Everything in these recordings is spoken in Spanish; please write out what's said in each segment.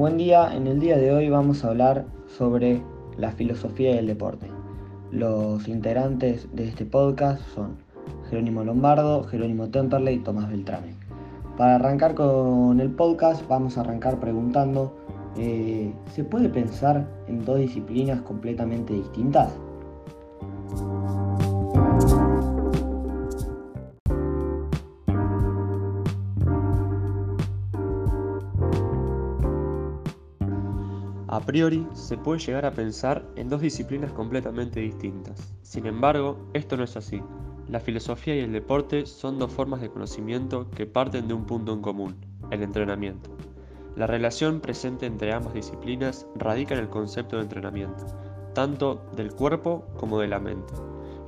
Buen día, en el día de hoy vamos a hablar sobre la filosofía del deporte. Los integrantes de este podcast son Jerónimo Lombardo, Jerónimo Temperley y Tomás Beltrame. Para arrancar con el podcast vamos a arrancar preguntando, eh, ¿se puede pensar en dos disciplinas completamente distintas? A priori, se puede llegar a pensar en dos disciplinas completamente distintas. Sin embargo, esto no es así. La filosofía y el deporte son dos formas de conocimiento que parten de un punto en común, el entrenamiento. La relación presente entre ambas disciplinas radica en el concepto de entrenamiento, tanto del cuerpo como de la mente.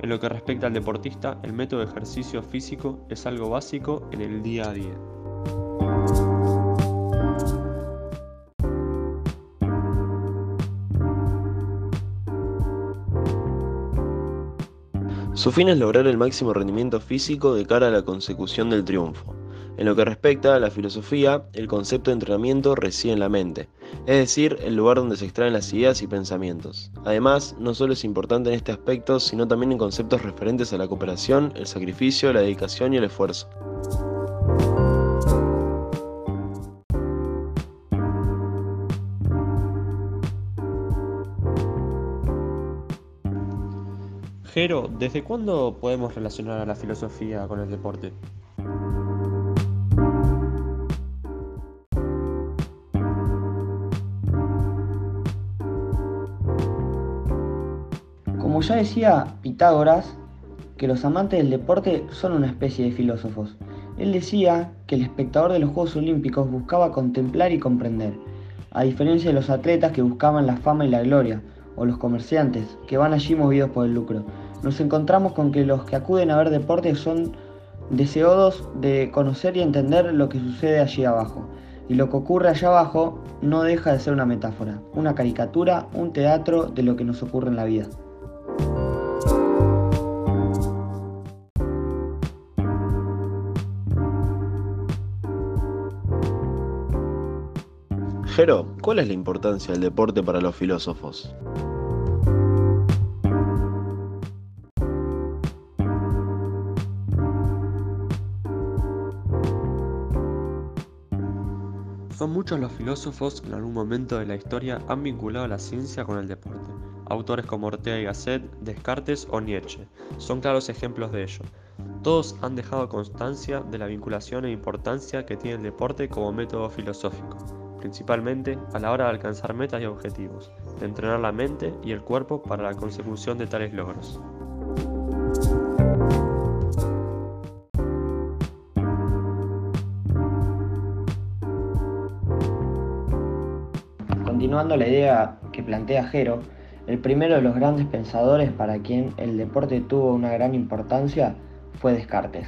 En lo que respecta al deportista, el método de ejercicio físico es algo básico en el día a día. Su fin es lograr el máximo rendimiento físico de cara a la consecución del triunfo. En lo que respecta a la filosofía, el concepto de entrenamiento reside en la mente, es decir, el lugar donde se extraen las ideas y pensamientos. Además, no solo es importante en este aspecto, sino también en conceptos referentes a la cooperación, el sacrificio, la dedicación y el esfuerzo. Jero, ¿desde cuándo podemos relacionar a la filosofía con el deporte? Como ya decía Pitágoras, que los amantes del deporte son una especie de filósofos. Él decía que el espectador de los Juegos Olímpicos buscaba contemplar y comprender, a diferencia de los atletas que buscaban la fama y la gloria, o los comerciantes, que van allí movidos por el lucro nos encontramos con que los que acuden a ver deportes son deseosos de conocer y entender lo que sucede allí abajo. Y lo que ocurre allá abajo no deja de ser una metáfora, una caricatura, un teatro de lo que nos ocurre en la vida. Jero, ¿cuál es la importancia del deporte para los filósofos? Son muchos los filósofos que en algún momento de la historia han vinculado la ciencia con el deporte. Autores como Ortega y Gasset, Descartes o Nietzsche son claros ejemplos de ello. Todos han dejado constancia de la vinculación e importancia que tiene el deporte como método filosófico, principalmente a la hora de alcanzar metas y objetivos, de entrenar la mente y el cuerpo para la consecución de tales logros. Continuando la idea que plantea Jero, el primero de los grandes pensadores para quien el deporte tuvo una gran importancia fue Descartes.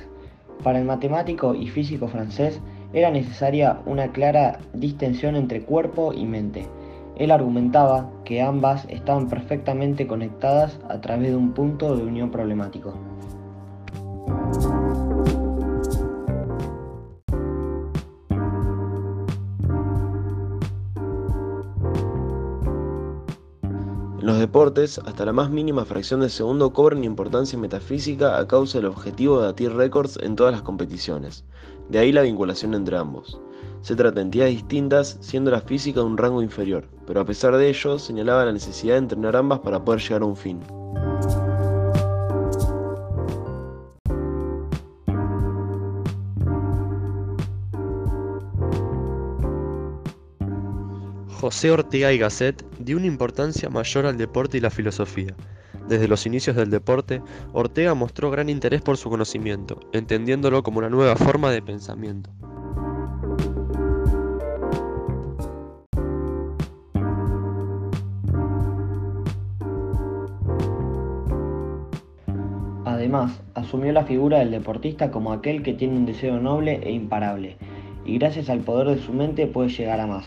Para el matemático y físico francés era necesaria una clara distensión entre cuerpo y mente. Él argumentaba que ambas estaban perfectamente conectadas a través de un punto de unión problemático. Deportes, hasta la más mínima fracción de segundo cobran importancia metafísica a causa del objetivo de batir récords en todas las competiciones. De ahí la vinculación entre ambos. Se trata de entidades distintas, siendo la física de un rango inferior, pero a pesar de ello señalaba la necesidad de entrenar ambas para poder llegar a un fin. José Ortega y Gasset dio una importancia mayor al deporte y la filosofía. Desde los inicios del deporte, Ortega mostró gran interés por su conocimiento, entendiéndolo como una nueva forma de pensamiento. Además, asumió la figura del deportista como aquel que tiene un deseo noble e imparable, y gracias al poder de su mente puede llegar a más.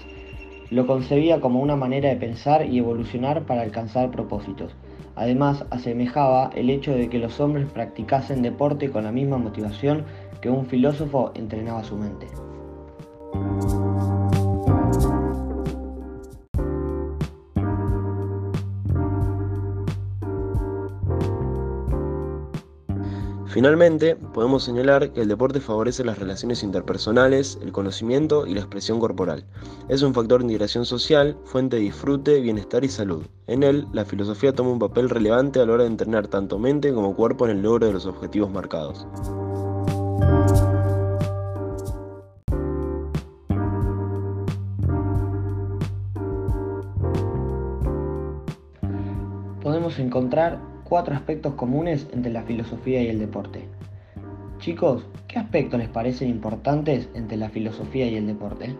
Lo concebía como una manera de pensar y evolucionar para alcanzar propósitos. Además, asemejaba el hecho de que los hombres practicasen deporte con la misma motivación que un filósofo entrenaba su mente. Finalmente, podemos señalar que el deporte favorece las relaciones interpersonales, el conocimiento y la expresión corporal. Es un factor de integración social, fuente de disfrute, bienestar y salud. En él, la filosofía toma un papel relevante a la hora de entrenar tanto mente como cuerpo en el logro de los objetivos marcados. Podemos encontrar cuatro aspectos comunes entre la filosofía y el deporte. Chicos, ¿qué aspectos les parecen importantes entre la filosofía y el deporte?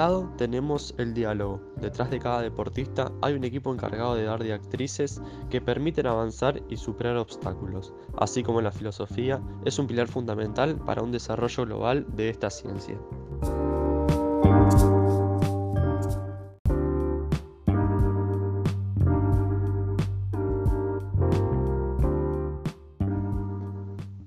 Lado tenemos el diálogo. Detrás de cada deportista hay un equipo encargado de dar directrices que permiten avanzar y superar obstáculos, así como la filosofía es un pilar fundamental para un desarrollo global de esta ciencia.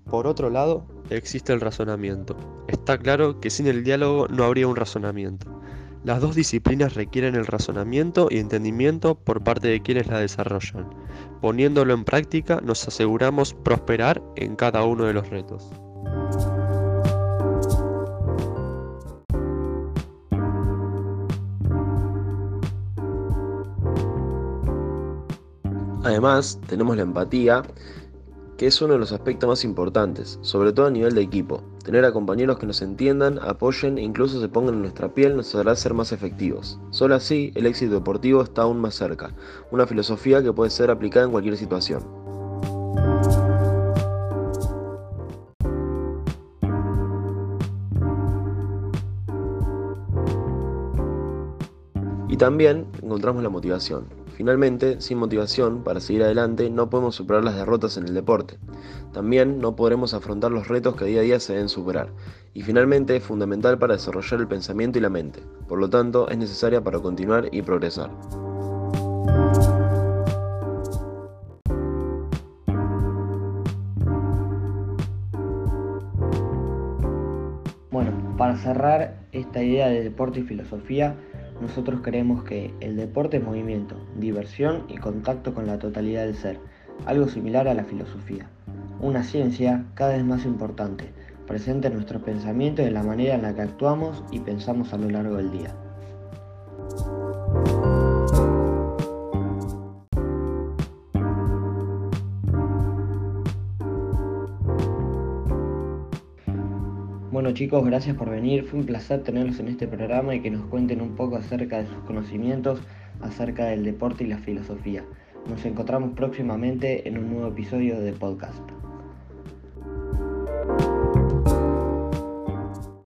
Por otro lado, existe el razonamiento. Está claro que sin el diálogo no habría un razonamiento. Las dos disciplinas requieren el razonamiento y entendimiento por parte de quienes la desarrollan. Poniéndolo en práctica nos aseguramos prosperar en cada uno de los retos. Además, tenemos la empatía, que es uno de los aspectos más importantes, sobre todo a nivel de equipo. Tener a compañeros que nos entiendan, apoyen e incluso se pongan en nuestra piel nos hará ser más efectivos. Solo así, el éxito deportivo está aún más cerca, una filosofía que puede ser aplicada en cualquier situación. Y también encontramos la motivación. Finalmente, sin motivación para seguir adelante no podemos superar las derrotas en el deporte. También no podremos afrontar los retos que día a día se deben superar. Y finalmente es fundamental para desarrollar el pensamiento y la mente. Por lo tanto, es necesaria para continuar y progresar. Bueno, para cerrar esta idea de deporte y filosofía, nosotros creemos que el deporte es movimiento, diversión y contacto con la totalidad del ser, algo similar a la filosofía. Una ciencia cada vez más importante, presente en nuestro pensamiento y en la manera en la que actuamos y pensamos a lo largo del día. Bueno chicos, gracias por venir. Fue un placer tenerlos en este programa y que nos cuenten un poco acerca de sus conocimientos, acerca del deporte y la filosofía. Nos encontramos próximamente en un nuevo episodio de podcast.